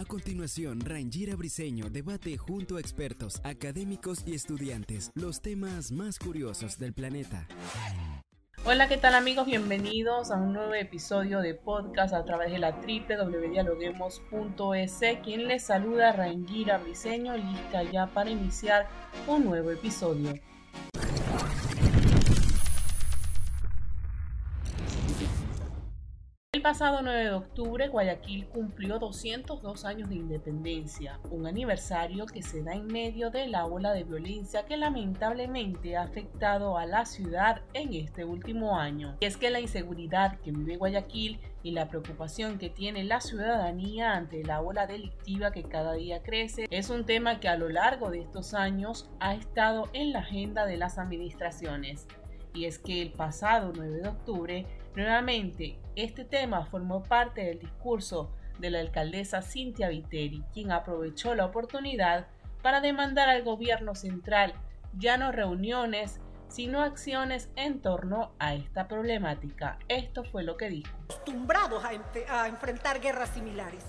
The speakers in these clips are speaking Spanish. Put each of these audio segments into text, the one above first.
A continuación, Rangira Briseño debate junto a expertos, académicos y estudiantes los temas más curiosos del planeta. Hola, ¿qué tal amigos? Bienvenidos a un nuevo episodio de podcast a través de la www.dialoguemos.es. Quien les saluda, Rangira Briseño, lista ya para iniciar un nuevo episodio. El pasado 9 de octubre, Guayaquil cumplió 202 años de independencia, un aniversario que se da en medio de la ola de violencia que lamentablemente ha afectado a la ciudad en este último año. Y es que la inseguridad que vive Guayaquil y la preocupación que tiene la ciudadanía ante la ola delictiva que cada día crece es un tema que a lo largo de estos años ha estado en la agenda de las administraciones. Y es que el pasado 9 de octubre Nuevamente, este tema formó parte del discurso de la alcaldesa Cintia Viteri, quien aprovechó la oportunidad para demandar al gobierno central ya no reuniones, sino acciones en torno a esta problemática. Esto fue lo que dijo. Acostumbrados a, a enfrentar guerras similares,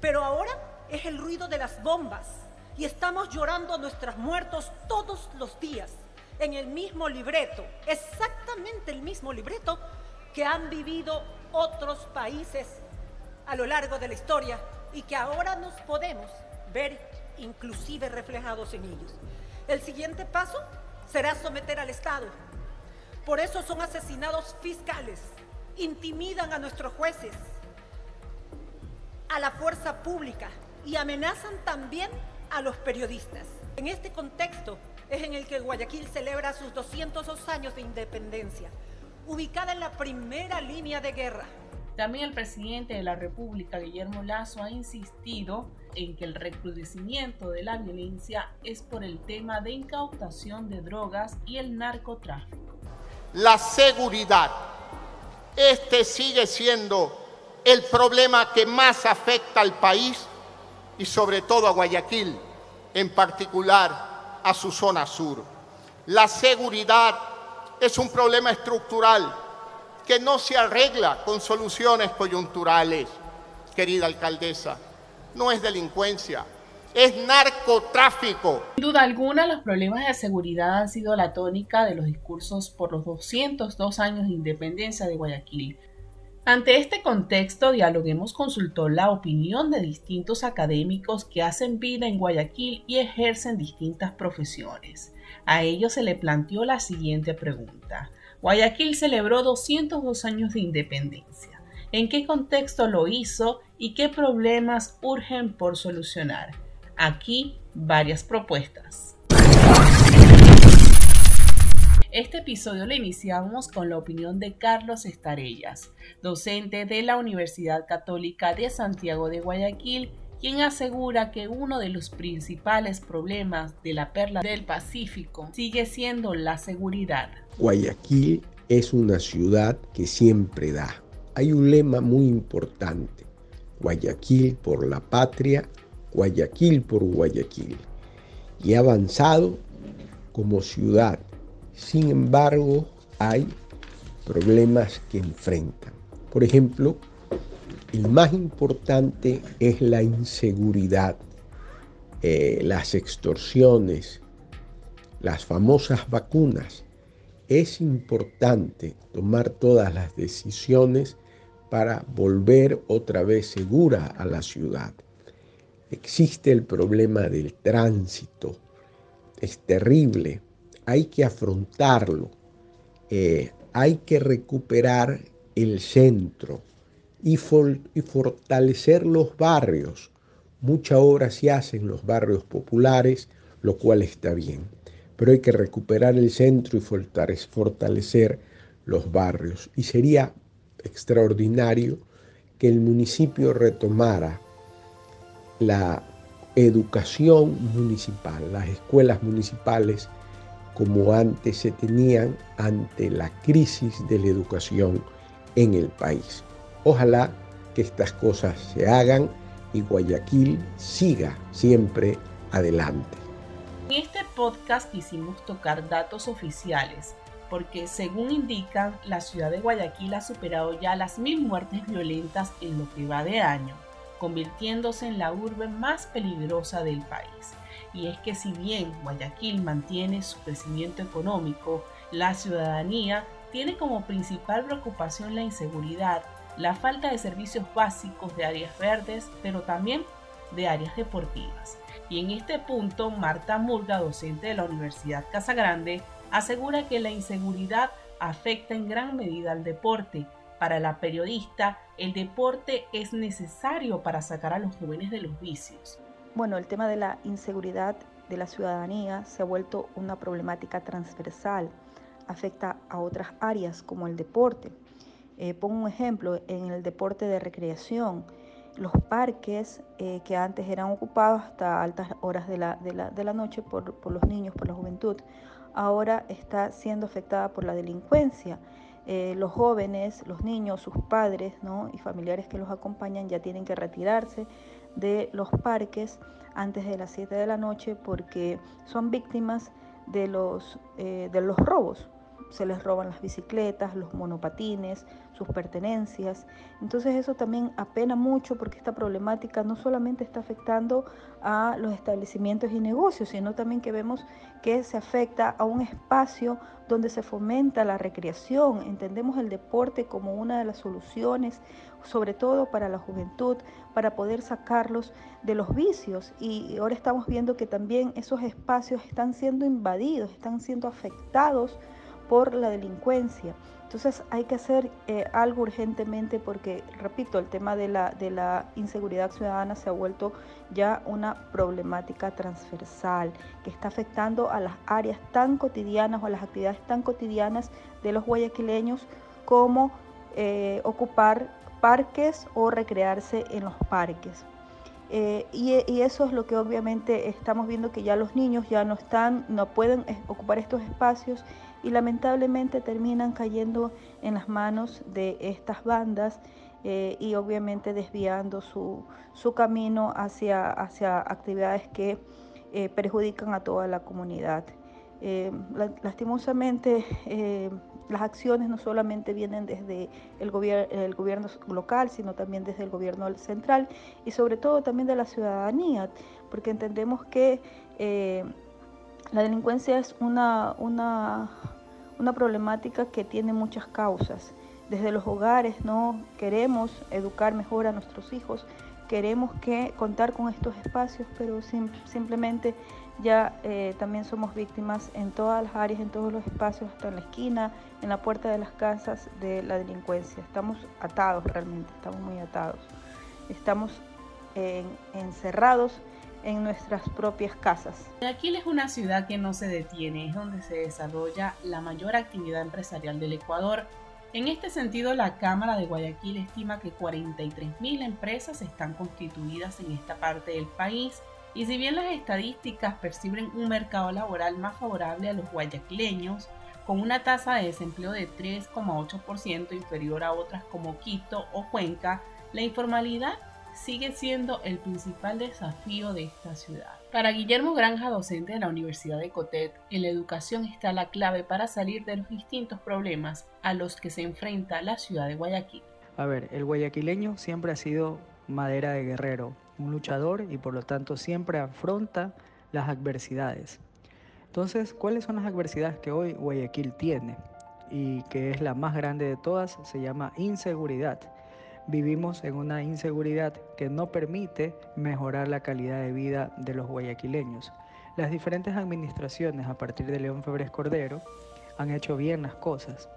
pero ahora es el ruido de las bombas y estamos llorando a nuestros muertos todos los días en el mismo libreto, exactamente el mismo libreto que han vivido otros países a lo largo de la historia y que ahora nos podemos ver inclusive reflejados en ellos. El siguiente paso será someter al Estado. Por eso son asesinados fiscales, intimidan a nuestros jueces, a la fuerza pública y amenazan también a los periodistas. En este contexto es en el que Guayaquil celebra sus 202 años de independencia ubicada en la primera línea de guerra. También el presidente de la República, Guillermo Lazo, ha insistido en que el recrudecimiento de la violencia es por el tema de incautación de drogas y el narcotráfico. La seguridad. Este sigue siendo el problema que más afecta al país y sobre todo a Guayaquil, en particular a su zona sur. La seguridad es un problema estructural que no se arregla con soluciones coyunturales, querida alcaldesa. No es delincuencia, es narcotráfico. Sin duda alguna, los problemas de seguridad han sido la tónica de los discursos por los 202 años de independencia de Guayaquil. Ante este contexto, Dialoguemos consultó la opinión de distintos académicos que hacen vida en Guayaquil y ejercen distintas profesiones. A ellos se le planteó la siguiente pregunta. Guayaquil celebró 202 años de independencia. ¿En qué contexto lo hizo y qué problemas urgen por solucionar? Aquí varias propuestas. Este episodio lo iniciamos con la opinión de Carlos Estarellas, docente de la Universidad Católica de Santiago de Guayaquil quien asegura que uno de los principales problemas de la perla del Pacífico sigue siendo la seguridad. Guayaquil es una ciudad que siempre da. Hay un lema muy importante, Guayaquil por la patria, Guayaquil por Guayaquil. Y ha avanzado como ciudad. Sin embargo, hay problemas que enfrentan. Por ejemplo, el más importante es la inseguridad, eh, las extorsiones, las famosas vacunas. Es importante tomar todas las decisiones para volver otra vez segura a la ciudad. Existe el problema del tránsito, es terrible, hay que afrontarlo, eh, hay que recuperar el centro, y, fortalecer los barrios. Mucha obra se hace en los barrios populares, lo cual está bien, pero hay que recuperar el centro y fortalecer los barrios. Y sería extraordinario que el municipio retomara la educación municipal, las escuelas municipales como antes se tenían ante la crisis de la educación en el país. Ojalá que estas cosas se hagan y Guayaquil siga siempre adelante. En este podcast quisimos tocar datos oficiales, porque según indican, la ciudad de Guayaquil ha superado ya las mil muertes violentas en lo que va de año, convirtiéndose en la urbe más peligrosa del país y es que si bien Guayaquil mantiene su crecimiento económico, la ciudadanía tiene como principal preocupación la inseguridad, la falta de servicios básicos de áreas verdes, pero también de áreas deportivas. Y en este punto, Marta Murga, docente de la Universidad Casa Grande, asegura que la inseguridad afecta en gran medida al deporte. Para la periodista, el deporte es necesario para sacar a los jóvenes de los vicios. Bueno, el tema de la inseguridad de la ciudadanía se ha vuelto una problemática transversal, afecta a otras áreas como el deporte. Eh, pongo un ejemplo, en el deporte de recreación, los parques eh, que antes eran ocupados hasta altas horas de la, de la, noche por, por, los niños, por la juventud, ahora está siendo afectada por la delincuencia. Eh, los jóvenes, los niños, sus padres ¿no? y familiares que los acompañan ya tienen que retirarse de los parques antes de las 7 de la noche porque son víctimas de los, eh, de los robos. Se les roban las bicicletas, los monopatines, sus pertenencias. Entonces eso también apena mucho porque esta problemática no solamente está afectando a los establecimientos y negocios, sino también que vemos que se afecta a un espacio donde se fomenta la recreación. Entendemos el deporte como una de las soluciones sobre todo para la juventud, para poder sacarlos de los vicios. Y ahora estamos viendo que también esos espacios están siendo invadidos, están siendo afectados por la delincuencia. Entonces hay que hacer eh, algo urgentemente porque, repito, el tema de la, de la inseguridad ciudadana se ha vuelto ya una problemática transversal que está afectando a las áreas tan cotidianas o a las actividades tan cotidianas de los guayaquileños como eh, ocupar parques o recrearse en los parques. Eh, y, eso es lo que obviamente estamos viendo que ya los niños ya no están, no pueden ocupar estos espacios y lamentablemente terminan cayendo en las manos de estas bandas eh, y obviamente desviando su, camino hacia, hacia actividades que eh, perjudican a toda la comunidad. lastimosamente las acciones no solamente vienen desde el, el gobierno local, sino también desde el gobierno central y sobre todo también de la ciudadanía, porque entendemos que eh, la delincuencia es una, una, una problemática que tiene muchas causas. Desde los hogares no queremos educar mejor a nuestros hijos, queremos que contar con estos espacios, pero simplemente ya eh, también somos víctimas en todas las áreas, en todos los espacios, hasta en la esquina, en la puerta de las casas de la delincuencia. Estamos atados realmente, estamos muy atados. Estamos encerrados en nuestras propias casas. Guayaquil es una ciudad que no se detiene, es donde se desarrolla la mayor actividad empresarial del Ecuador. En este sentido, la Cámara de Guayaquil estima que 43.000 empresas están constituidas en esta parte del país y si bien las estadísticas perciben un mercado laboral más favorable a los guayaquileños, con una tasa de desempleo de 3,8% inferior a otras como Quito o Cuenca, la informalidad sigue siendo el principal desafío de esta ciudad. Para Guillermo Granja, docente de la Universidad de Cotet, en la educación está la clave para salir de los distintos problemas a los que se enfrenta la ciudad de Guayaquil. A ver, el guayaquileño siempre ha sido madera de guerrero, un luchador y por lo tanto siempre afronta las adversidades. Entonces, ¿cuáles son las adversidades que hoy Guayaquil tiene? Y que es la más grande de todas, se llama inseguridad. Vivimos en una inseguridad que no permite mejorar la calidad de vida de los guayaquileños. Las diferentes administraciones a partir de León Febres Cordero han hecho bien las cosas,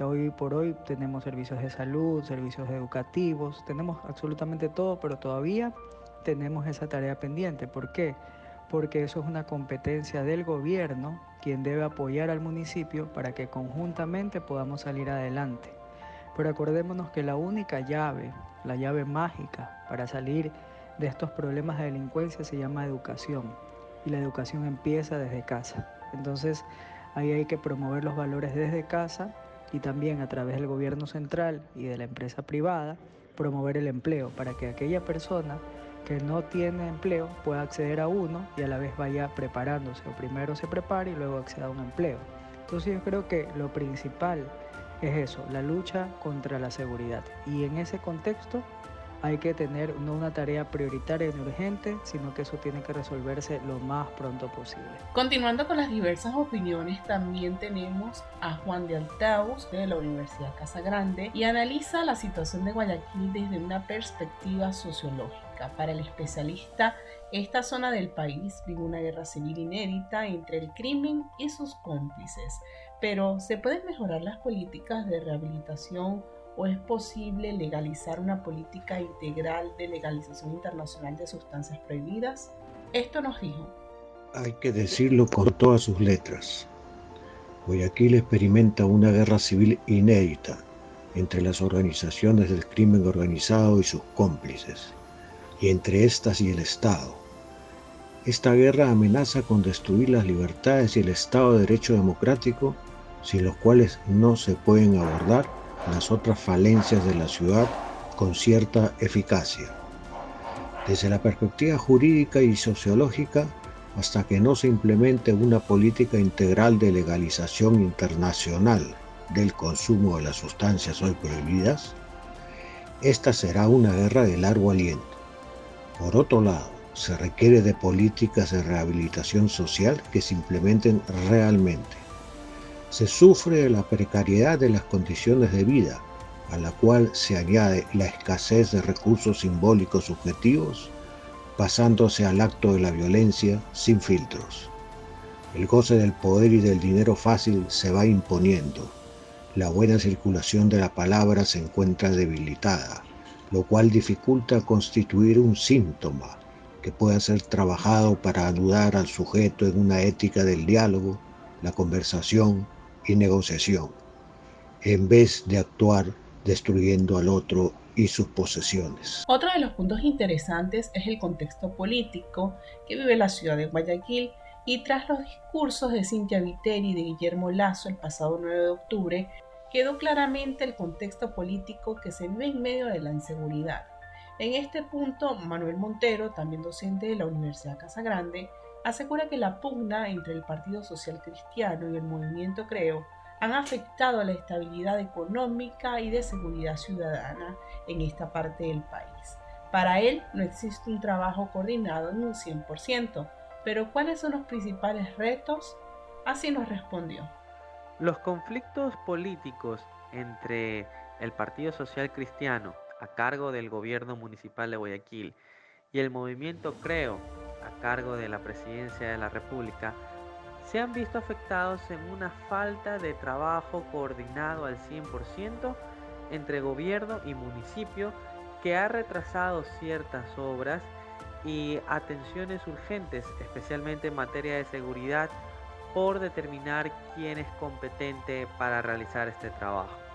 Hoy por hoy tenemos servicios de salud, servicios educativos, tenemos absolutamente todo, pero todavía tenemos esa tarea pendiente. ¿Por qué? Porque eso es una competencia del gobierno, quien debe apoyar al municipio para que conjuntamente podamos salir adelante. Pero acordémonos que la única llave, la llave mágica para salir de estos problemas de delincuencia se llama educación. Y la educación empieza desde casa. Entonces ahí hay que promover los valores desde casa y también a través del gobierno central y de la empresa privada promover el empleo para que aquella persona que no tiene empleo pueda acceder a uno y a la vez vaya preparándose o primero se prepare y luego acceda a un empleo. Entonces yo creo que lo principal es eso, la lucha contra la seguridad. Y en ese contexto hay que tener no una tarea prioritaria ni urgente, sino que eso tiene que resolverse lo más pronto posible. Continuando con las diversas opiniones, también tenemos a Juan de Altaus de la Universidad Casa Grande y analiza la situación de Guayaquil desde una perspectiva sociológica. Para el especialista, esta zona del país vive una guerra civil inédita entre el crimen y sus cómplices, pero ¿se pueden mejorar las políticas de rehabilitación o es posible legalizar una política integral de legalización internacional de sustancias prohibidas? Esto nos dijo. Hay que decirlo con todas sus letras. Guayaquil experimenta una guerra civil inédita entre las organizaciones del crimen organizado y sus cómplices, y entre estas y el Estado. Esta guerra amenaza con destruir las libertades y el Estado de Derecho democrático, sin los cuales no se pueden abordar las otras falencias de la ciudad con cierta eficacia. Desde la perspectiva jurídica y sociológica, hasta que no se implemente una política integral de legalización internacional del consumo de las sustancias hoy prohibidas, esta será una guerra de largo aliento. Por otro lado, se requiere de políticas de rehabilitación social que se implementen realmente se sufre la precariedad de las condiciones de vida, a la cual se añade la escasez de recursos simbólicos subjetivos, pasándose al acto de la violencia sin filtros. El goce del poder y del dinero fácil se va imponiendo. La buena circulación de la palabra se encuentra debilitada, lo cual dificulta constituir un síntoma que pueda ser trabajado para anudar al sujeto en una ética del diálogo, la conversación, y negociación, en vez de actuar destruyendo al otro y sus posesiones. Otro de los puntos interesantes es el contexto político que vive la ciudad de Guayaquil y tras los discursos de Cintia Viteri y de Guillermo Lazo el pasado 9 de octubre, quedó claramente el contexto político que se vive en medio de la inseguridad. En este punto, Manuel Montero, también docente de la Universidad Casa Grande, asegura que la pugna entre el Partido Social Cristiano y el movimiento Creo han afectado a la estabilidad económica y de seguridad ciudadana en esta parte del país. Para él no existe un trabajo coordinado en un 100%, pero ¿cuáles son los principales retos? Así nos respondió. Los conflictos políticos entre el Partido Social Cristiano, a cargo del gobierno municipal de Guayaquil, y el movimiento Creo, a cargo de la presidencia de la República se han visto afectados en una falta de trabajo coordinado al 100% entre gobierno y municipio que ha retrasado ciertas obras y atenciones urgentes, especialmente en materia de seguridad, por determinar quién es competente para realizar este trabajo.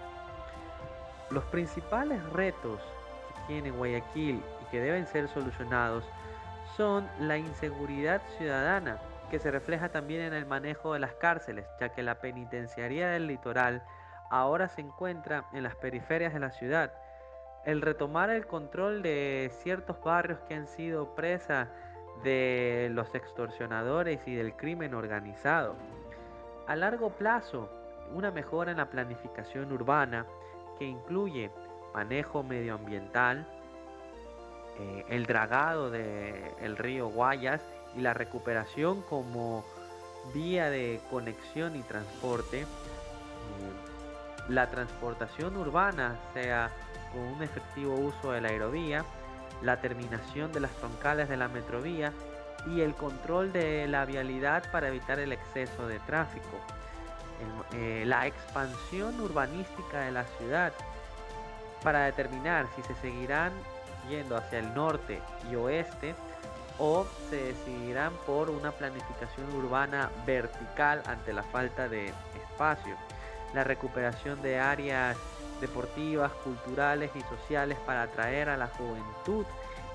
Los principales retos que tiene Guayaquil y que deben ser solucionados son la inseguridad ciudadana, que se refleja también en el manejo de las cárceles, ya que la penitenciaría del litoral ahora se encuentra en las periferias de la ciudad. El retomar el control de ciertos barrios que han sido presa de los extorsionadores y del crimen organizado. A largo plazo, una mejora en la planificación urbana incluye manejo medioambiental, eh, el dragado del río Guayas y la recuperación como vía de conexión y transporte, eh, la transportación urbana sea con un efectivo uso de la aerovía, la terminación de las troncales de la metrovía y el control de la vialidad para evitar el exceso de tráfico. Eh, la expansión urbanística de la ciudad para determinar si se seguirán yendo hacia el norte y oeste o se decidirán por una planificación urbana vertical ante la falta de espacio. La recuperación de áreas deportivas, culturales y sociales para atraer a la juventud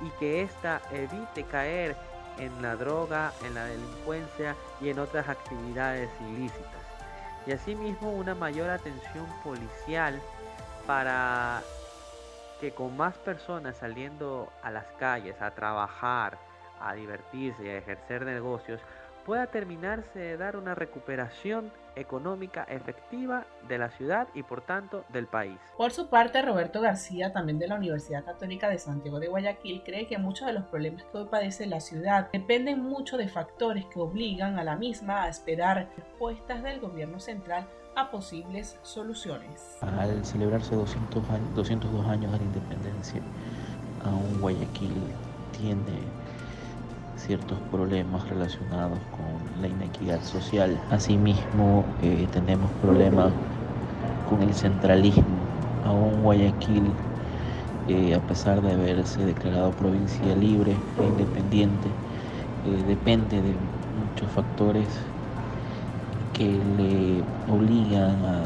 y que ésta evite caer en la droga, en la delincuencia y en otras actividades ilícitas. Y asimismo una mayor atención policial para que con más personas saliendo a las calles a trabajar, a divertirse y a ejercer negocios, pueda terminarse de dar una recuperación económica efectiva de la ciudad y por tanto del país. Por su parte, Roberto García, también de la Universidad Católica de Santiago de Guayaquil, cree que muchos de los problemas que hoy padece la ciudad dependen mucho de factores que obligan a la misma a esperar respuestas del gobierno central a posibles soluciones. Al celebrarse 200 años, 202 años de la independencia, aún Guayaquil tiene ciertos problemas relacionados con la inequidad social. Asimismo, eh, tenemos problemas con el centralismo. Aún Guayaquil, eh, a pesar de haberse declarado provincia libre e independiente, eh, depende de muchos factores que le obligan a,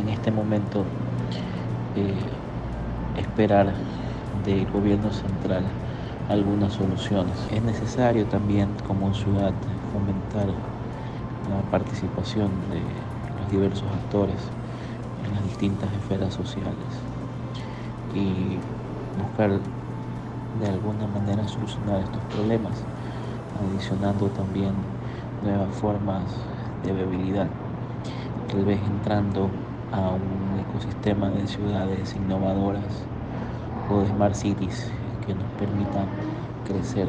en este momento esperar del gobierno central algunas soluciones. Es necesario también como ciudad fomentar la participación de los diversos actores en las distintas esferas sociales y buscar de alguna manera solucionar estos problemas, adicionando también nuevas formas de viabilidad, tal vez entrando a un ecosistema de ciudades innovadoras o de smart cities que nos permitan crecer.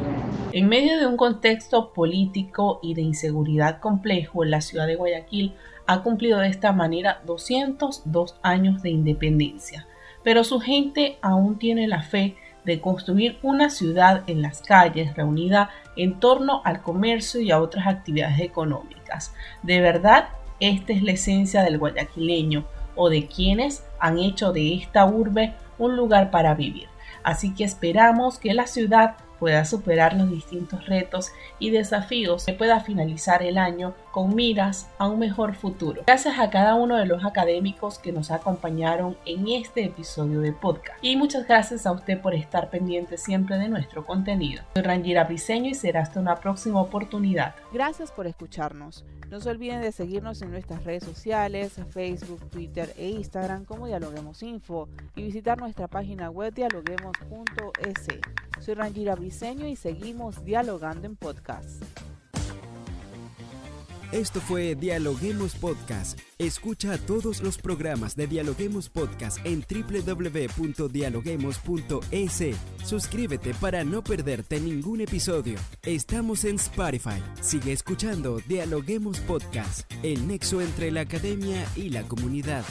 En medio de un contexto político y de inseguridad complejo, la ciudad de Guayaquil ha cumplido de esta manera 202 años de independencia, pero su gente aún tiene la fe de construir una ciudad en las calles reunida en torno al comercio y a otras actividades económicas. De verdad, esta es la esencia del guayaquileño o de quienes han hecho de esta urbe un lugar para vivir. Así que esperamos que la ciudad pueda superar los distintos retos y desafíos que pueda finalizar el año con miras a un mejor futuro. Gracias a cada uno de los académicos que nos acompañaron en este episodio de podcast. Y muchas gracias a usted por estar pendiente siempre de nuestro contenido. Soy Rangira Briseño y será hasta una próxima oportunidad. Gracias por escucharnos. No se olviden de seguirnos en nuestras redes sociales, Facebook, Twitter e Instagram como Dialoguemos Info y visitar nuestra página web dialoguemos.es. Soy Rangira Briseño y seguimos dialogando en podcast. Esto fue Dialoguemos Podcast. Escucha todos los programas de Dialoguemos Podcast en www.dialoguemos.es. Suscríbete para no perderte ningún episodio. Estamos en Spotify. Sigue escuchando Dialoguemos Podcast, el nexo entre la academia y la comunidad.